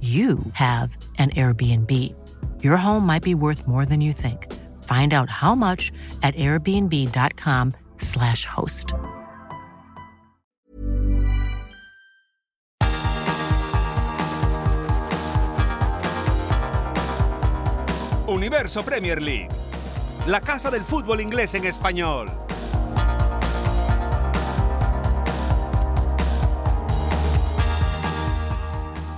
you have an Airbnb. Your home might be worth more than you think. Find out how much at airbnb.com/slash host. Universo Premier League, la casa del fútbol inglés en español.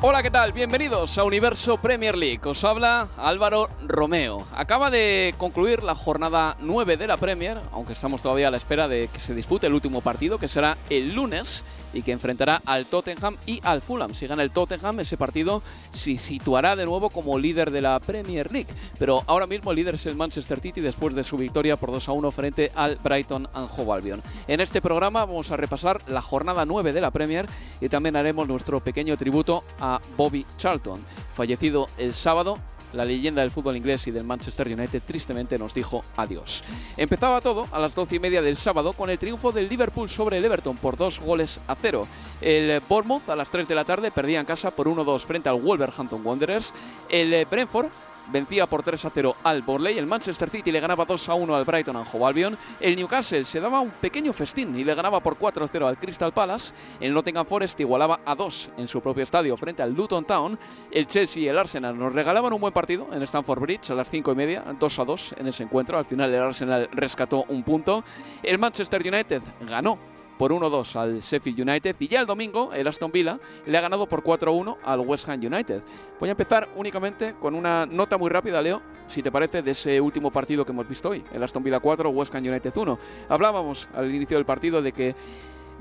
Hola, ¿qué tal? Bienvenidos a Universo Premier League. Os habla Álvaro Romeo. Acaba de concluir la jornada 9 de la Premier, aunque estamos todavía a la espera de que se dispute el último partido, que será el lunes y que enfrentará al Tottenham y al Fulham. Si gana el Tottenham, ese partido se situará de nuevo como líder de la Premier League. Pero ahora mismo el líder es el Manchester City después de su victoria por 2 a 1 frente al Brighton and Hove Albion. En este programa vamos a repasar la jornada 9 de la Premier y también haremos nuestro pequeño tributo a Bobby Charlton, fallecido el sábado la leyenda del fútbol inglés y del Manchester United tristemente nos dijo adiós. Empezaba todo a las doce y media del sábado con el triunfo del Liverpool sobre el Everton por dos goles a cero. El Bournemouth a las 3 de la tarde perdía en casa por 1-2 frente al Wolverhampton Wanderers. El Brentford vencía por 3 a 0 al Borley, el Manchester City le ganaba 2 a 1 al Brighton and Hove el Newcastle se daba un pequeño festín y le ganaba por 4 a 0 al Crystal Palace, el Nottingham Forest igualaba a 2 en su propio estadio frente al Luton Town, el Chelsea y el Arsenal nos regalaban un buen partido en Stamford Bridge a las 5 y media, 2 a 2 en ese encuentro, al final el Arsenal rescató un punto, el Manchester United ganó por 1-2 al Sheffield United y ya el domingo el Aston Villa le ha ganado por 4-1 al West Ham United. Voy a empezar únicamente con una nota muy rápida, Leo, si te parece, de ese último partido que hemos visto hoy, el Aston Villa 4, West Ham United 1. Hablábamos al inicio del partido de que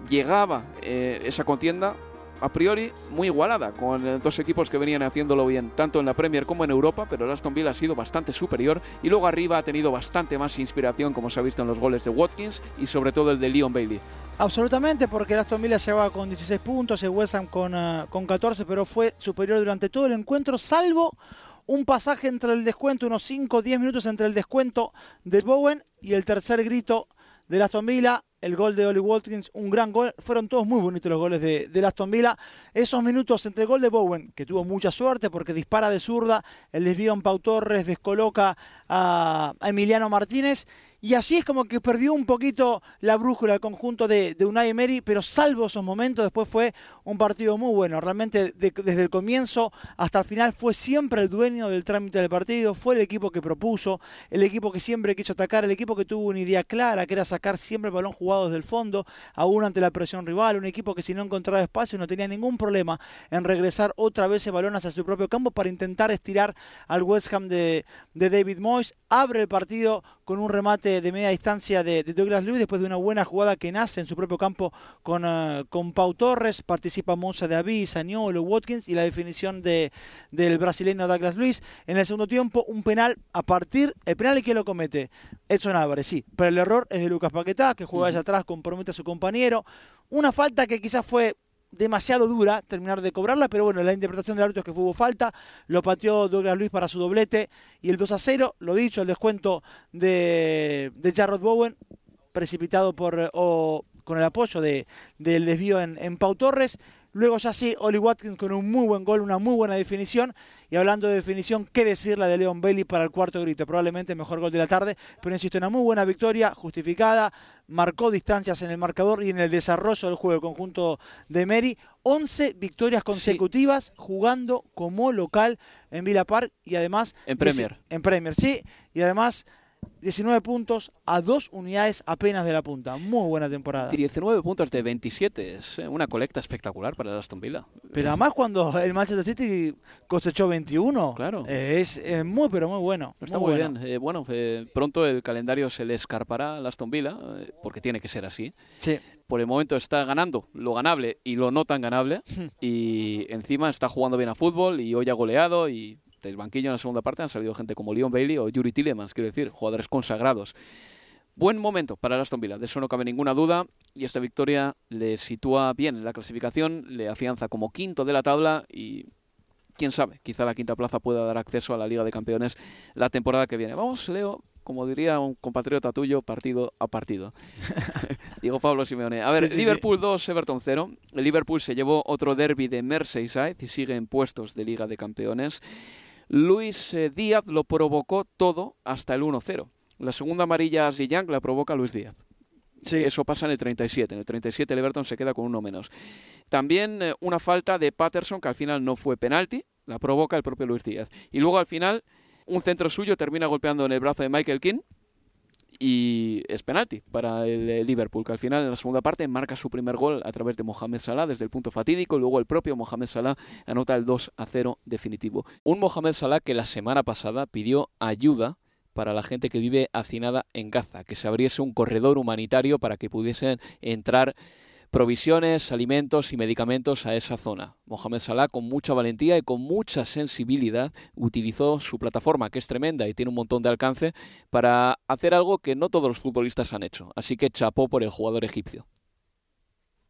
llegaba eh, esa contienda a priori muy igualada, con dos equipos que venían haciéndolo bien, tanto en la Premier como en Europa, pero el Aston Villa ha sido bastante superior y luego arriba ha tenido bastante más inspiración, como se ha visto en los goles de Watkins y sobre todo el de Leon Bailey. Absolutamente, porque el Aston Villa llevaba con 16 puntos, el West Ham con, uh, con 14, pero fue superior durante todo el encuentro, salvo un pasaje entre el descuento, unos 5 o 10 minutos entre el descuento de Bowen y el tercer grito del Aston Villa el gol de Oli Watkins, un gran gol. Fueron todos muy bonitos los goles de, de Aston Villa. Esos minutos entre el gol de Bowen, que tuvo mucha suerte porque dispara de zurda, el desvío en Pau Torres descoloca a Emiliano Martínez y así es como que perdió un poquito la brújula el conjunto de, de Unai Emery, pero salvo esos momentos, después fue un partido muy bueno. Realmente desde el comienzo hasta el final fue siempre el dueño del trámite del partido, fue el equipo que propuso, el equipo que siempre quiso atacar, el equipo que tuvo una idea clara, que era sacar siempre el balón jugado desde el fondo, aún ante la presión rival, un equipo que si no encontraba espacio no tenía ningún problema en regresar otra vez el balón hacia su propio campo para intentar estirar al West Ham de, de David Moyes, abre el partido con un remate de media distancia de, Douglas Luis después de una buena jugada que nace en su propio campo con, uh, con Pau Torres, participa Monza de Aví, Saniolo, Watkins y la definición de, del brasileño Douglas Luis. En el segundo tiempo, un penal a partir, el penal y quién lo comete, Edson Álvarez, sí, pero el error es de Lucas Paquetá, que juega allá atrás, compromete a su compañero. Una falta que quizás fue demasiado dura terminar de cobrarla, pero bueno, la interpretación del árbitro es que fue falta, lo pateó Douglas Luis para su doblete y el 2 a 0, lo dicho, el descuento de, de Jarrod Bowen, precipitado por o con el apoyo de, del desvío en, en Pau Torres. Luego ya sí, Oli Watkins con un muy buen gol, una muy buena definición. Y hablando de definición, ¿qué decir la de Leon Bailey para el cuarto grito? Probablemente el mejor gol de la tarde, pero insisto, una muy buena victoria, justificada, marcó distancias en el marcador y en el desarrollo del juego, el conjunto de Mary. 11 victorias consecutivas jugando como local en Villa Park y además... En Premier. En Premier, sí. Y además 19 puntos a dos unidades apenas de la punta. Muy buena temporada. 19 puntos de 27. Es eh, una colecta espectacular para el Aston Villa. Pero además cuando el Manchester City cosechó 21. Claro. Eh, es muy, pero muy bueno. Está muy, bien. Eh, bueno, pronto el calendario se le escarpará al Aston Villa, porque tiene que ser así. Sí. Por el momento está ganando lo ganable y lo no tan ganable. y encima está jugando bien a fútbol y hoy ha goleado y del banquillo en la segunda parte han salido gente como Leon Bailey o Yuri Tillemans, quiero decir, jugadores consagrados. Buen momento para el Aston Villa, de eso no cabe ninguna duda, y esta victoria le sitúa bien en la clasificación, le afianza como quinto de la tabla y quién sabe, quizá la quinta plaza pueda dar acceso a la Liga de Campeones la temporada que viene. Vamos, Leo, como diría un compatriota tuyo, partido a partido. Digo Pablo Simeone. A ver, Liverpool 2, Everton 0. El Liverpool se llevó otro derby de Merseyside y sigue en puestos de Liga de Campeones. Luis eh, Díaz lo provocó todo hasta el 1-0. La segunda amarilla a Ziyang la provoca Luis Díaz. Sí. Eso pasa en el 37. En el 37 el Everton se queda con uno menos. También eh, una falta de Patterson que al final no fue penalti, la provoca el propio Luis Díaz. Y luego al final un centro suyo termina golpeando en el brazo de Michael King y es penalti para el Liverpool, que al final en la segunda parte marca su primer gol a través de Mohamed Salah desde el punto fatídico luego el propio Mohamed Salah anota el 2 a 0 definitivo. Un Mohamed Salah que la semana pasada pidió ayuda para la gente que vive hacinada en Gaza, que se abriese un corredor humanitario para que pudiesen entrar provisiones, alimentos y medicamentos a esa zona. Mohamed Salah, con mucha valentía y con mucha sensibilidad, utilizó su plataforma, que es tremenda y tiene un montón de alcance, para hacer algo que no todos los futbolistas han hecho. Así que chapó por el jugador egipcio.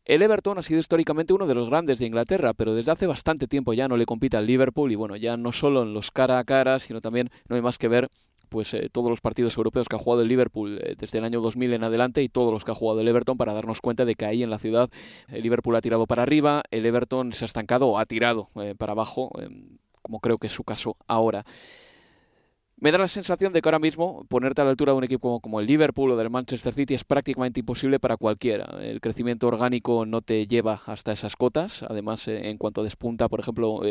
El Everton ha sido históricamente uno de los grandes de Inglaterra, pero desde hace bastante tiempo ya no le compite al Liverpool y bueno, ya no solo en los cara a cara, sino también no hay más que ver pues eh, todos los partidos europeos que ha jugado el Liverpool eh, desde el año 2000 en adelante y todos los que ha jugado el Everton para darnos cuenta de que ahí en la ciudad el Liverpool ha tirado para arriba, el Everton se ha estancado o ha tirado eh, para abajo, como creo que es su caso ahora. Me da la sensación de que ahora mismo ponerte a la altura de un equipo como el Liverpool o del Manchester City es prácticamente imposible para cualquiera. El crecimiento orgánico no te lleva hasta esas cotas. Además, en cuanto despunta, por ejemplo,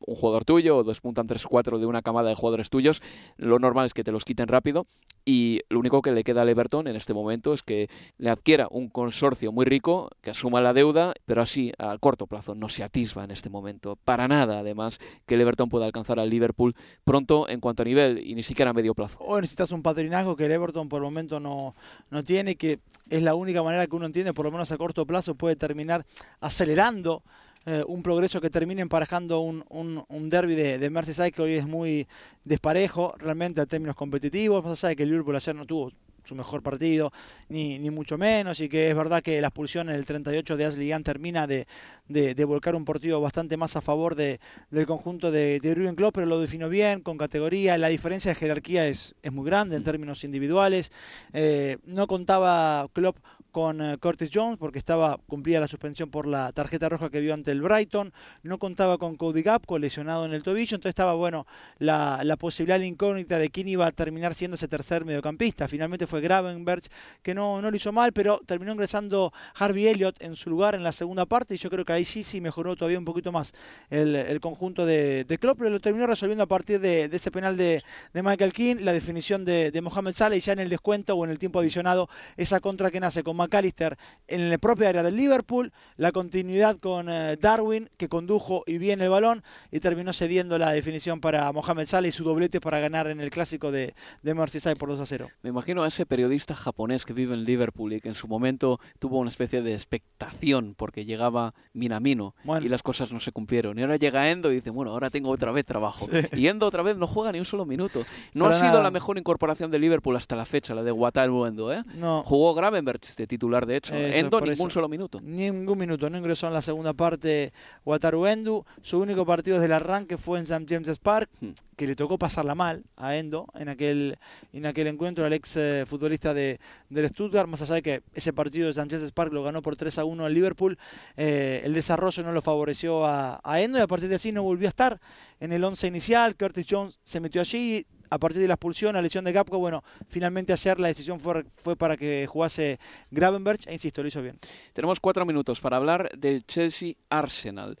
un jugador tuyo o despuntan 3-4 de una camada de jugadores tuyos, lo normal es que te los quiten rápido y lo único que le queda al Everton en este momento es que le adquiera un consorcio muy rico que asuma la deuda, pero así a corto plazo no se atisba en este momento. Para nada, además, que el Everton pueda alcanzar al Liverpool pronto en cuanto a nivel y ni siquiera a medio plazo. O necesitas un padrinazgo que el Everton por el momento no, no tiene, que es la única manera que uno entiende, por lo menos a corto plazo puede terminar acelerando eh, un progreso que termine emparejando un, un, derby de, de, Merseyside que hoy es muy desparejo realmente en términos competitivos, más allá de que el Liverpool ayer no tuvo su mejor partido, ni, ni mucho menos, y que es verdad que la expulsión en el 38 de Ashley Young termina de, de, volcar un partido bastante más a favor de, del conjunto de, de Jürgen Klopp, pero lo definió bien, con categoría, la diferencia de jerarquía es, es muy grande en términos individuales, eh, no contaba Klopp con eh, Curtis Jones porque estaba cumplía la suspensión por la tarjeta roja que vio ante el Brighton, no contaba con Cody Gapco lesionado en el tobillo, entonces estaba bueno la, posibilidad la incógnita de quién iba a terminar siendo ese tercer mediocampista. Finalmente fue Gravenberg que no, no lo hizo mal, pero terminó ingresando Harvey Elliott en su lugar en la segunda parte. Y yo creo que ahí sí sí mejoró todavía un poquito más el, conjunto de, de Klopp, pero lo terminó resolviendo a partir de, ese penal de, Michael King, la definición de, de Mohamed Salah y ya en el descuento o en el tiempo adicionado esa contra que nace con McAllister en la propia área del Liverpool, la continuidad con eh, Darwin que condujo y bien el balón y terminó cediendo la definición para Mohamed Salah y su doblete para ganar en el clásico de, de Merseyside por 2 a 0. Me imagino a ese periodista japonés que vive en Liverpool y que en su momento tuvo una especie de expectación porque llegaba Minamino y las cosas no se cumplieron. Y ahora llega Endo y dice, bueno, ahora tengo otra vez trabajo. Y Endo otra vez no juega ni un solo minuto. No ha sido la mejor incorporación de Liverpool hasta la fecha, la de Wataru Endo. ¿eh? No. Jugó Gravenberch de titular de hecho. Eso, Endo ningún eso. solo minuto. Ningún minuto, no ingresó en la segunda parte Wataru Endo. Su único partido desde el arranque fue en St. James's Park, Hmm. que le tocó pasarla mal a Endo en aquel, en aquel encuentro, al ex eh, futbolista de, del Stuttgart. Más allá de que ese partido de St. James's Park lo ganó por 3 a 1 al Liverpool, eh, el desarrollo no lo favoreció a, a Endo y a partir de así no volvió a estar en el 11 inicial. Curtis Jones se metió allí. A partir de la expulsión, la lesión de Gapco, bueno, finalmente ayer la decisión fue, para que jugase Gravenberch, e insisto, lo hizo bien. Tenemos cuatro minutos para hablar del Chelsea Arsenal.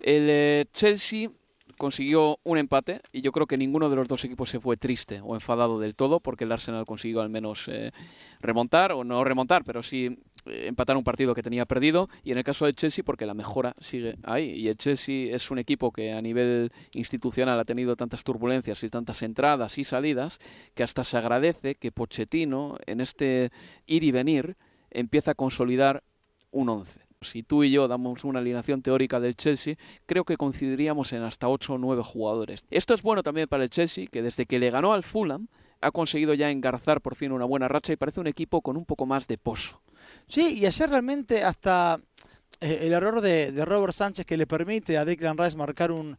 El eh, Chelsea consiguió un empate y yo creo que ninguno de los dos equipos se fue triste o enfadado del todo porque el Arsenal consiguió al menos eh, remontar o no remontar, pero sí empatar un partido que tenía perdido y en el caso del Chelsea porque la mejora sigue ahí y el Chelsea es un equipo que a nivel institucional ha tenido tantas turbulencias y tantas entradas y salidas que hasta se agradece que Pochettino en este ir y venir empieza a consolidar un 11. Si tú y yo damos una alineación teórica del Chelsea, creo que coincidiríamos en hasta 8 o 9 jugadores. Esto es bueno también para el Chelsea, que desde que le ganó al Fulham ha conseguido ya engarzar por fin una buena racha y parece un equipo con un poco más de pozo. Sí, y ayer realmente hasta eh, el error de, de Robert Sánchez que le permite a Declan Rice marcar un,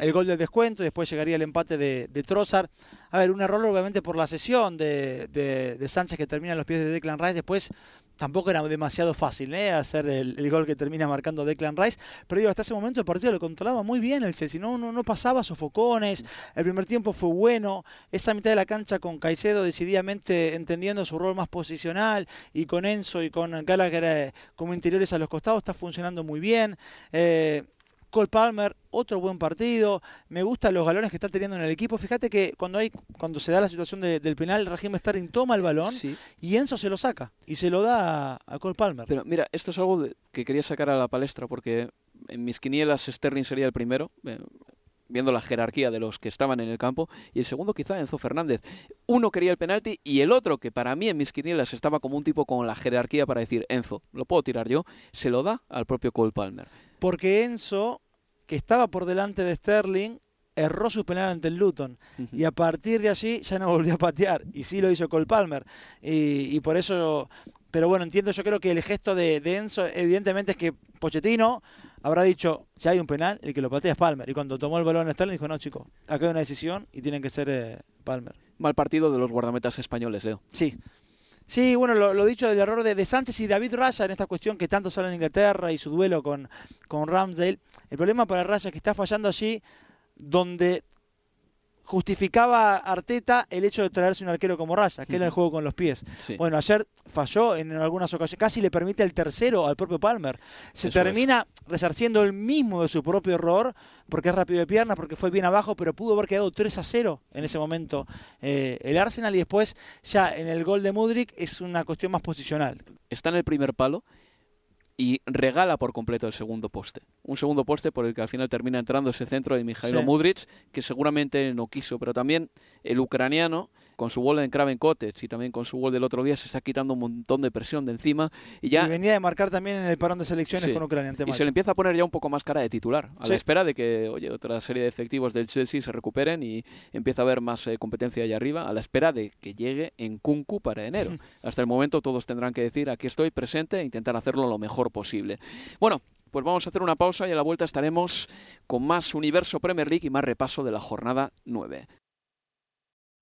el gol del descuento y después llegaría el empate de, de Trossard. A ver, un error obviamente por la sesión de, de- de Sánchez que termina en los pies de Declan Rice. Después tampoco era demasiado fácil ¿eh? hacer el, gol que termina marcando Declan Rice. Pero digo, hasta ese momento el partido lo controlaba muy bien el Chelsea. No, no, no pasaba sofocones. El primer tiempo fue bueno. Esa mitad de la cancha con Caicedo decididamente entendiendo su rol más posicional y con Enzo y con Gallagher eh, como interiores a los costados está funcionando muy bien. Eh, Cole Palmer, otro buen partido. Me gustan los galones que está teniendo en el equipo. Fíjate que cuando hay cuando se da la situación de- del penal, Raheem Sterling toma el balón Sí, y Enzo se lo saca y se lo da a, a Cole Palmer. pero mira, esto es algo de- que quería sacar a la palestra porque en mis quinielas Sterling sería el primero. eh, viendo la jerarquía de los que estaban en el campo, y el segundo quizá Enzo Fernández. Uno quería el penalti y el otro, que para mí en mis quinielas estaba como un tipo con la jerarquía para decir, Enzo, lo puedo tirar yo, se lo da al propio Cole Palmer. Porque Enzo, que estaba por delante de Sterling, erró su penal ante el Luton. Y a partir de allí ya no volvió a patear. Y sí lo hizo Cole Palmer. Y, y por eso. Pero bueno, entiendo, yo creo que el gesto de, de Enzo, evidentemente, es que Pochettino habrá dicho: si hay un penal, el que lo patea es Palmer. Y cuando tomó el balón Sterling, dijo: no, chicos, acá hay una decisión y tienen que ser eh, Palmer. Mal partido de los guardametas españoles, Leo. Sí. Sí, bueno, lo, lo dicho del error de, de Sánchez y David Raya en esta cuestión que tanto sale en Inglaterra y su duelo con, con Ramsdale. El problema para Raya es que está fallando allí donde justificaba Arteta el hecho de traerse un arquero como Raya, que era el juego con los pies. Sí. Bueno, ayer falló en algunas ocasiones, casi le permite el tercero al propio Palmer. Se Eso es. termina resarciendo el mismo de su propio error, porque es rápido de piernas, porque fue bien abajo, pero pudo haber quedado 3 a 0 en ese momento eh, el Arsenal y después ya en el gol de Mudrik es una cuestión más posicional. está en el primer palo y regala por completo el segundo poste. Un segundo poste por el que al final termina entrando ese centro de Mijailo Sí. Mudric, que seguramente no quiso, pero también el ucraniano, con su gol en Cottage y también con su gol del otro día, se está quitando un montón de presión de encima y ya Y venía de marcar también en el parón de selecciones Sí. con Ucrania. ante y se le empieza a poner ya un poco más cara de titular, a Sí. la espera de que oye, otra serie de efectivos del Chelsea se recuperen y empieza a haber más eh, competencia allá arriba, a la espera de que llegue en Kunku para enero. Hasta el momento todos tendrán que decir aquí estoy presente e intentar hacerlo lo mejor posible. Bueno, pues vamos a hacer una pausa y a la vuelta estaremos con más Universo Premier League y más repaso de la jornada 9.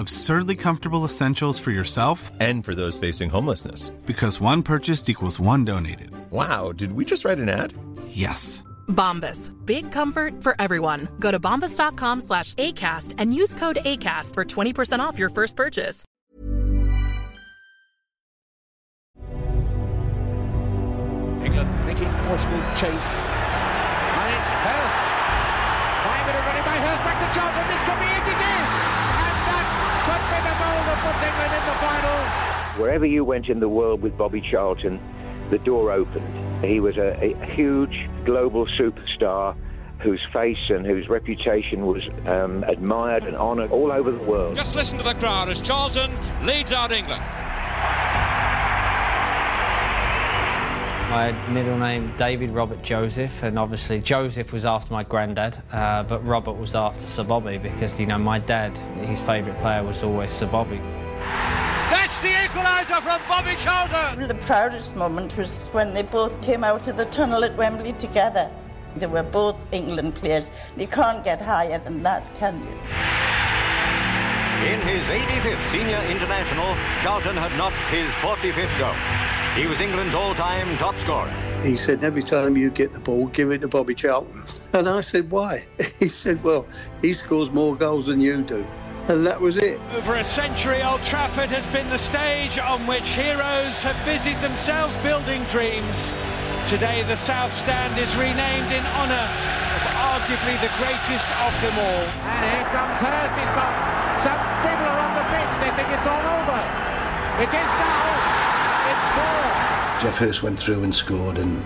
Absurdly comfortable essentials for yourself and for those facing homelessness. Because one purchased equals one donated. Wow, did we just write an ad? Yes. Bombas. Big comfort for everyone. Go to bombas.com slash ACAST and use code ACAST for 20% off your first purchase. England making Portugal chase. And it's Hurst. Five minute running by Hurst back to Charlton. This could be it. It is. And that could be the goal that puts England in the final. Wherever you went in the world with Bobby Charlton, the door opened. He was a, a huge global superstar whose face and whose reputation was um, admired and honoured all over the world. Just listen to the crowd as Charlton leads out England. My middle name David Robert Joseph, and obviously Joseph was after my granddad, uh, but Robert was after Sir Bobby because you know my dad, his favourite player was always Sir Bobby. That's the equaliser from Bobby Charlton. The proudest moment was when they both came out of the tunnel at Wembley together. They were both England players. You can't get higher than that, can you? In his 85th senior international, Charlton had notched his 45th goal. He was England's all-time top scorer. He said, every time you get the ball, give it to Bobby Charlton. And I said, why? He said, well, he scores more goals than you do. And that was it. Over a century, Old Trafford has been the stage on which heroes have busied themselves building dreams. Today, the South Stand is renamed in honour of arguably the greatest of them all. And here comes Hurst. He's got some people are on the pitch. They think it's all over. It is now. Jeff Hurst went through and scored, and,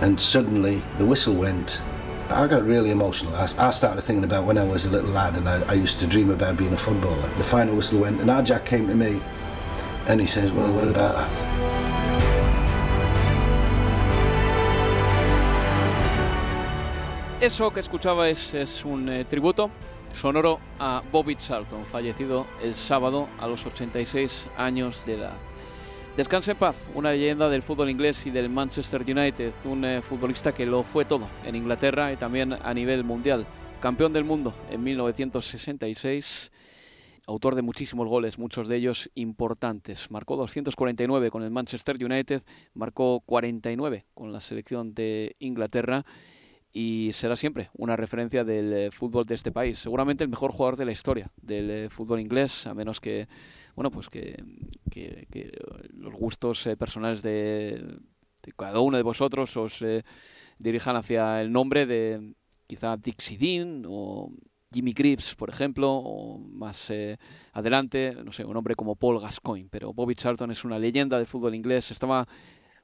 and suddenly the whistle went. I got really emotional. I, I started thinking about when I was a little lad and I, I used to dream about being a footballer. The final whistle went, and our Jack came to me and he says, Well, what about that? Eso que escuchaba es, es un eh, tributo sonoro a Bobby Charlton, fallecido el sábado a los 86 años de edad. Descanse en paz, una leyenda del fútbol inglés y del Manchester United, un eh, futbolista que lo fue todo en Inglaterra y también a nivel mundial. Campeón del mundo en 1966, autor de muchísimos goles, muchos de ellos importantes. Marcó 249 con el Manchester United, marcó 49 con la selección de Inglaterra y será siempre una referencia del eh, fútbol de este país. Seguramente el mejor jugador de la historia del eh, fútbol inglés, a menos que, bueno, pues que, que- que los gustos eh, personales de, de cada uno de vosotros os dirijan hacia el nombre de quizá Dixie Dean o Jimmy Greaves, por ejemplo, o más eh, adelante, no sé, un hombre como Paul Gascoigne. Pero Bobby Charlton es una leyenda del fútbol inglés. Estaba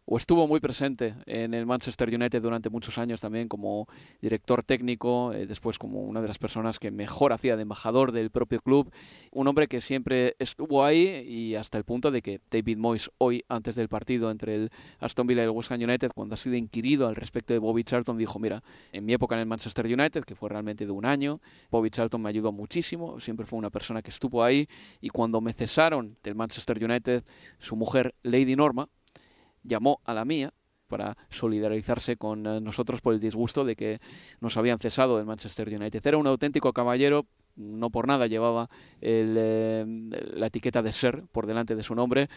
o estuvo muy presente en el Manchester United durante muchos años también como director técnico, eh, después como una de las personas que mejor hacía de embajador del propio club, un hombre que siempre estuvo ahí y hasta el punto de que David Moyes hoy, antes del partido entre el Aston Villa y el West Ham United, cuando ha sido inquirido al respecto de Bobby Charlton, dijo, mira, en mi época en el Manchester United, que fue realmente de un año, Bobby Charlton me ayudó muchísimo, siempre fue una persona que estuvo ahí y cuando me cesaron del Manchester United, su mujer, Lady Norma, llamó a la mía para solidarizarse con eh, nosotros por el disgusto de que nos habían cesado del Manchester United. Era un auténtico caballero, no por nada llevaba el, eh, la etiqueta de ser por delante de su nombre.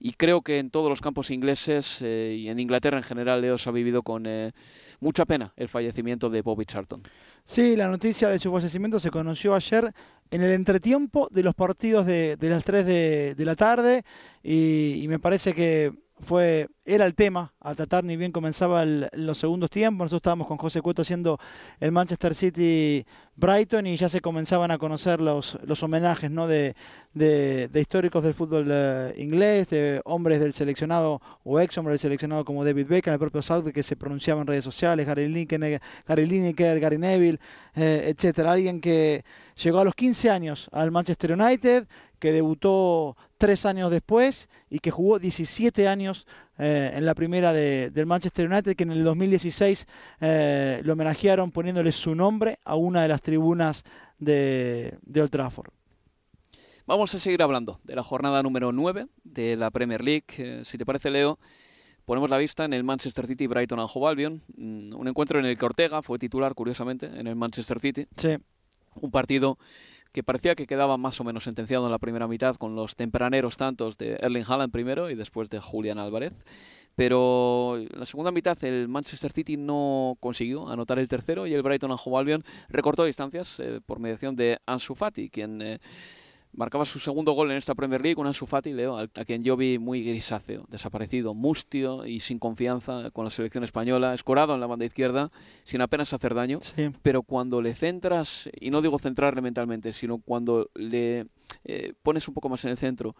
Y creo que en todos los campos ingleses eh, y en Inglaterra en general, Leos ha vivido con eh, mucha pena el fallecimiento de Bobby Charlton. Sí, la noticia de su fallecimiento se conoció ayer en el entretiempo de los partidos de, de las 3 de, de la tarde y, y me parece que fue era el tema a tratar ni bien comenzaba los segundos tiempos. Nosotros estábamos con José Cueto haciendo el Manchester City Brighton y ya se comenzaban a conocer los, los homenajes ¿no? de, de, históricos del fútbol eh, inglés, de hombres del seleccionado o ex hombres del seleccionado como David Beckham, el propio South que se pronunciaba en redes sociales, Gary Lineker, Gary, Lineker, Gary Neville, eh, etcétera. Alguien que llegó a los 15 años al Manchester United, que debutó tres años después y que jugó 17 años eh, en la primera del Manchester United, que en el 2016 eh, lo homenajearon poniéndole su nombre a una de las tribunas de, Old Trafford. Vamos a seguir hablando de la jornada número 9 de la Premier League. Eh, si te parece, Leo, ponemos la vista en el Manchester City Brighton and Hove Albion, mm, un encuentro en el que Ortega fue titular, curiosamente, en el Manchester City. Sí. Un partido que parecía que quedaba más o menos sentenciado en la primera mitad con los tempraneros tantos de Erling Haaland primero y después de Julián Álvarez. Pero en la segunda mitad el Manchester City no consiguió anotar el tercero y el Brighton Hove Albion recortó distancias eh, por mediación de Ansu Fati, quien eh, marcaba su segundo gol en esta Premier League, un Ansu Fati, Leo, a quien yo vi muy grisáceo, desaparecido, mustio y sin confianza con la selección española, escorado en la banda izquierda, sin apenas hacer daño. Pero cuando le centras, y no digo centrarle mentalmente, sino cuando le eh, pones un poco más en el centro,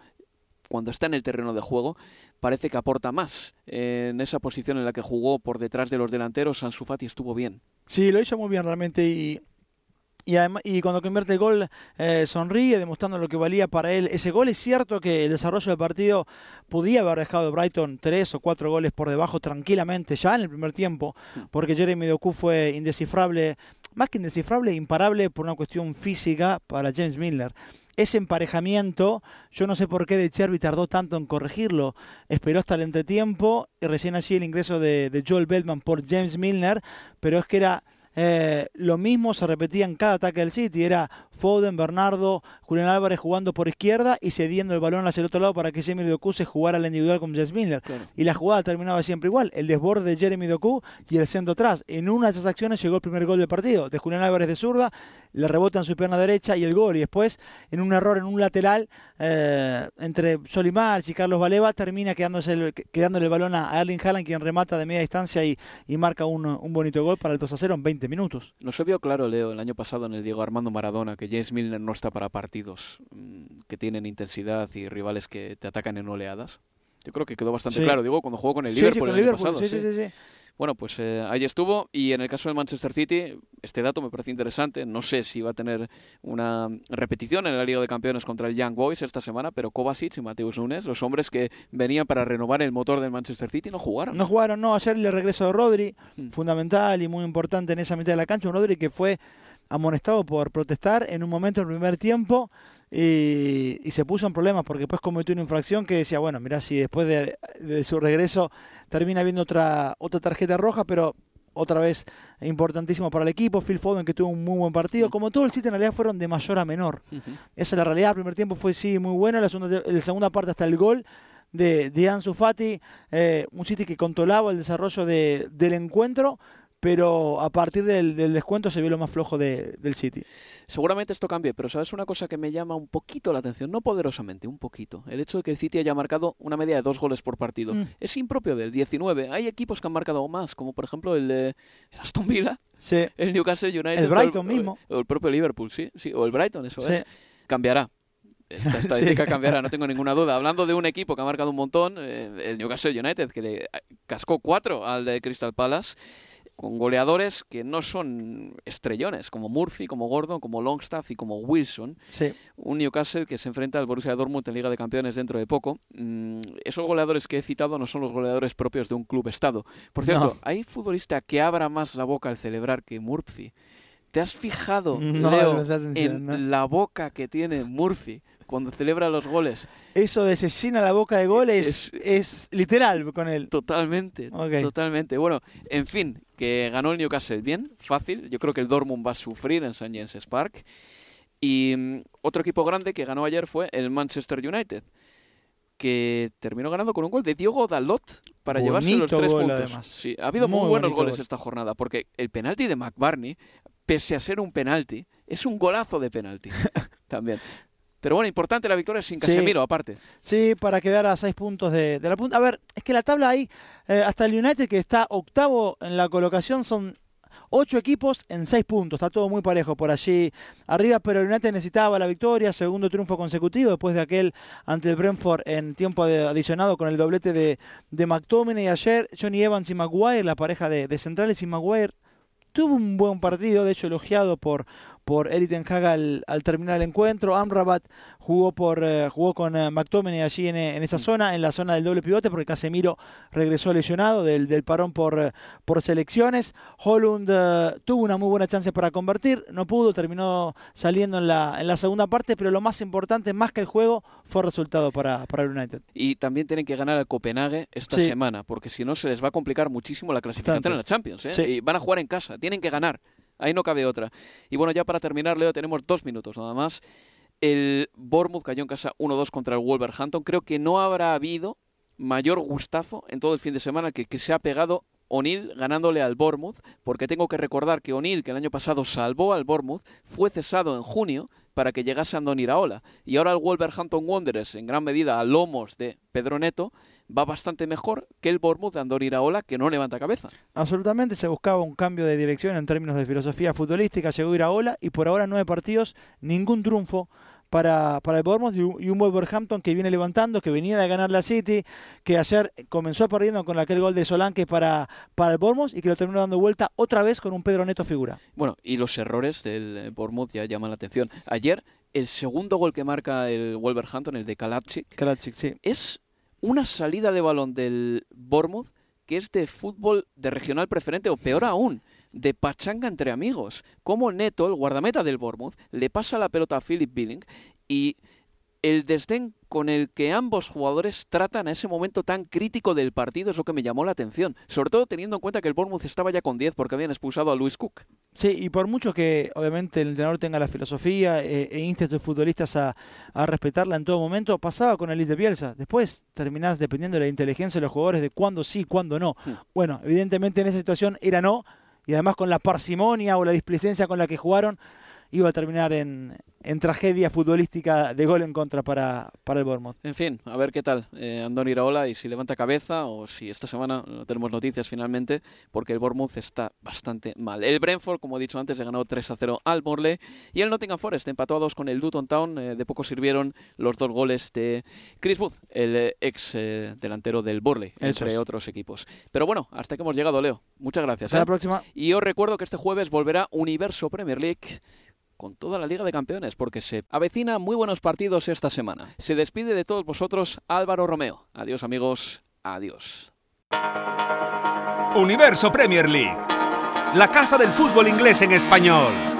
cuando está en el terreno de juego, parece que aporta más. en esa posición en la que jugó por detrás de los delanteros, Ansu Fati estuvo bien. Sí, lo hizo muy bien realmente y y, además, y cuando convierte el gol eh, sonríe, demostrando lo que valía para él ese gol. Es cierto que el desarrollo del partido podía haber dejado Brighton tres o cuatro goles por debajo tranquilamente ya en el primer tiempo, mm. porque Jeremy Doku fue indescifrable, más que indescifrable, imparable por una cuestión física para James Miller ese emparejamiento, yo no sé por qué De Cherby tardó tanto en corregirlo. Esperó hasta el entretiempo y recién allí el ingreso de, de Joel Beltman por James Milner, pero es que era eh, lo mismo se repetía en cada ataque del City. Era Foden, Bernardo, Julián Álvarez jugando por izquierda y cediendo el balón hacia el otro lado para que Jeremy Doku se jugara la individual con Jess Miller. Y la jugada terminaba siempre igual. El desborde de Jeremy Doku y el centro atrás. En una de esas acciones llegó el primer gol del partido. De Julián Álvarez de zurda, le rebota en su pierna derecha y el gol. Y después, en un error en un lateral eh, entre Solimar y Carlos Valeva, termina quedándose el, quedándole el balón a Erling Haaland, quien remata de media distancia y, marca un, un bonito gol para el 2 a 0 en 20 minutos. No se vio claro, Leo, el año pasado en el Diego Armando Maradona, que James Milner no está para partidos mm, que tienen intensidad y rivales que te atacan en oleadas. Yo creo que quedó bastante claro, digo, cuando jugó con el Liverpool, el, año pasado. Bueno, pues eh, ahí estuvo. Y en el caso del Manchester City, este dato me parece interesante. No sé si va a tener una repetición en la Liga de Campeones contra el Young Boys esta semana, pero Kovacic y Mateus Nunes, los hombres que venían para renovar el motor del Manchester City, no jugaron. No jugaron, no. Ayer le regreso de Rodri, mm. fundamental y muy importante en esa mitad de la cancha. Un Rodri que fue amonestado por protestar en un momento del primer tiempo y, se puso en problemas porque después cometió una infracción que decía, bueno, mira, si después de, su regreso termina viendo otra, otra tarjeta roja, pero otra vez importantísimo para el equipo. Phil Foden que tuvo un muy buen partido. Como todo el City en realidad fueron de mayor a menor. Esa es la realidad. El primer tiempo fue sí muy bueno. La segunda, la segunda parte hasta el gol de, de Ansu Fati. Eh, un City que controlaba el desarrollo de, del encuentro pero a partir del, descuento se vio lo más flojo del City. Seguramente esto cambie, pero sabes una cosa que me llama un poquito la atención, no poderosamente, un poquito. El hecho de que el City haya marcado una media de dos goles por partido. Mm. Es impropio del 19. Hay equipos que han marcado más, como por ejemplo el de Aston Villa, el Newcastle United. El Brighton mismo. O el propio Liverpool, sí, sí, o el Brighton, eso es. Cambiará esta estadística cambiará, no tengo ninguna duda. Hablando de un equipo que ha marcado un montón, eh, el Newcastle United, que le cascó cuatro al de Crystal Palace con goleadores que no son estrellones, como Murphy, como Gordon, como Longstaff y como Wilson. Sí. Un Newcastle que se enfrenta al Borussia Dortmund en Liga de Campeones dentro de poco. Mm, esos goleadores que he citado no son los goleadores propios de un club estado. Por cierto, ¿hay futbolista que abra más la boca al celebrar que Murphy? ¿Te has fijado, Leo, en la boca que tiene Murphy cuando celebra los goles? Eso de se llena la boca de goles es, literal con él. Totalmente, totalmente. Bueno, en fin, que ganó el Newcastle bien, fácil. Yo creo que el Dortmund va a sufrir en St. James's Park. Y mm, otro equipo grande que ganó ayer fue el Manchester United, que terminó ganando con un gol de Diogo Dalot para llevarse los tres puntos. Sí, ha habido muy, buenos goles esta jornada, porque el penalti de McBarney, pese a ser un penalti, es un golazo de penalti también. Pero bueno, importante la victoria sin Casemiro, aparte. Sí, para quedar a seis puntos de, la punta. A ver, es que la tabla ahí, eh, hasta el United que está octavo en la colocación, son Ocho equipos en seis puntos, está todo muy parejo por allí arriba, pero el United necesitaba la victoria, segundo triunfo consecutivo después de aquel ante el Brentford en tiempo adicionado con el doblete de, de McTominay. Ayer Johnny Evans y Maguire, la pareja de, de centrales y Maguire tuvo un buen partido, de hecho elogiado por, por Eric Ten Hag al, terminar el encuentro. Amrabat jugó por eh, jugó con uh, McTominay allí en, en, esa mm. zona, en la zona del doble pivote, porque Casemiro regresó lesionado del, del parón por, eh, por selecciones. Holland tuvo una muy buena chance para convertir, no pudo, terminó saliendo en la, en la segunda parte, pero lo más importante, más que el juego, fue el resultado para, para el United. Y también tienen que ganar al Copenhague esta semana, porque si no se les va a complicar muchísimo la clasificación en la Champions. Y van a jugar en casa, tienen que ganar. Ahí no cabe otra. Y bueno, ya para terminar, Leo, tenemos dos minutos nada más. El Bournemouth cayó en casa 1-2 contra el Wolverhampton. Creo que no habrá habido mayor gustazo en todo el fin de semana que, que se ha pegado O'Neill ganándole al Bournemouth, porque tengo que recordar que O'Neill, que el año pasado salvó al Bournemouth, fue cesado en junio para que llegase Andoni Iraola. Y ahora el Wolverhampton Wanderers, en gran medida a lomos de Pedro Neto, va bastante mejor que el Bournemouth de Andoni Iraola, que no levanta cabeza. Absolutamente, se buscaba un cambio de dirección en términos de filosofía futbolística, llegó Iraola y por ahora nueve partidos, ningún triunfo para, para el Bournemouth y un, Wolverhampton que viene levantando, que venía de ganar la City, que ayer comenzó perdiendo con aquel gol de Solanke para, para el Bournemouth y que lo terminó dando vuelta otra vez con un Pedro Neto figura. Bueno, y los errores del Bournemouth ya llaman la atención. Ayer, el segundo gol que marca el Wolverhampton, el de Kalacic, sí. es una salida de balón del Bournemouth que es de fútbol de regional preferente o peor aún, de pachanga entre amigos. Como Neto, el guardameta del Bournemouth, le pasa la pelota a Philip Billing y el desdén con el que ambos jugadores tratan a ese momento tan crítico del partido es lo que me llamó la atención, sobre todo teniendo en cuenta que el Bournemouth estaba ya con 10 porque habían expulsado a Luis Cook. Sí, y por mucho que obviamente el entrenador tenga la filosofía eh, e inste a sus futbolistas a, respetarla en todo momento, pasaba con el de Bielsa. Después terminás dependiendo de la inteligencia de los jugadores de cuándo sí, cuándo no. Hmm. Bueno, evidentemente en esa situación era no, y además con la parsimonia o la displicencia con la que jugaron, iba a terminar en, en tragedia futbolística de gol en contra para, para el Bournemouth. En fin, a ver qué tal eh, Andoni Iraola y si levanta cabeza o si esta semana no tenemos noticias finalmente, porque el Bournemouth está bastante mal. El Brentford, como he dicho antes, le ganó 3 a 0 al Morley y el Nottingham Forest empató a 2 con el Luton Town. Eh, de poco sirvieron los dos goles de Chris Booth, el eh, ex delantero del Borley, entre otros equipos. Pero bueno, hasta que hemos llegado, Leo. Muchas gracias. Hasta la próxima. Y os recuerdo que este jueves volverá Universo Premier League con toda la Liga de Campeones, porque se avecina muy buenos partidos esta semana. Se despide de todos vosotros Álvaro Romeo. Adiós amigos, adiós. Universo Premier League, la casa del fútbol inglés en español.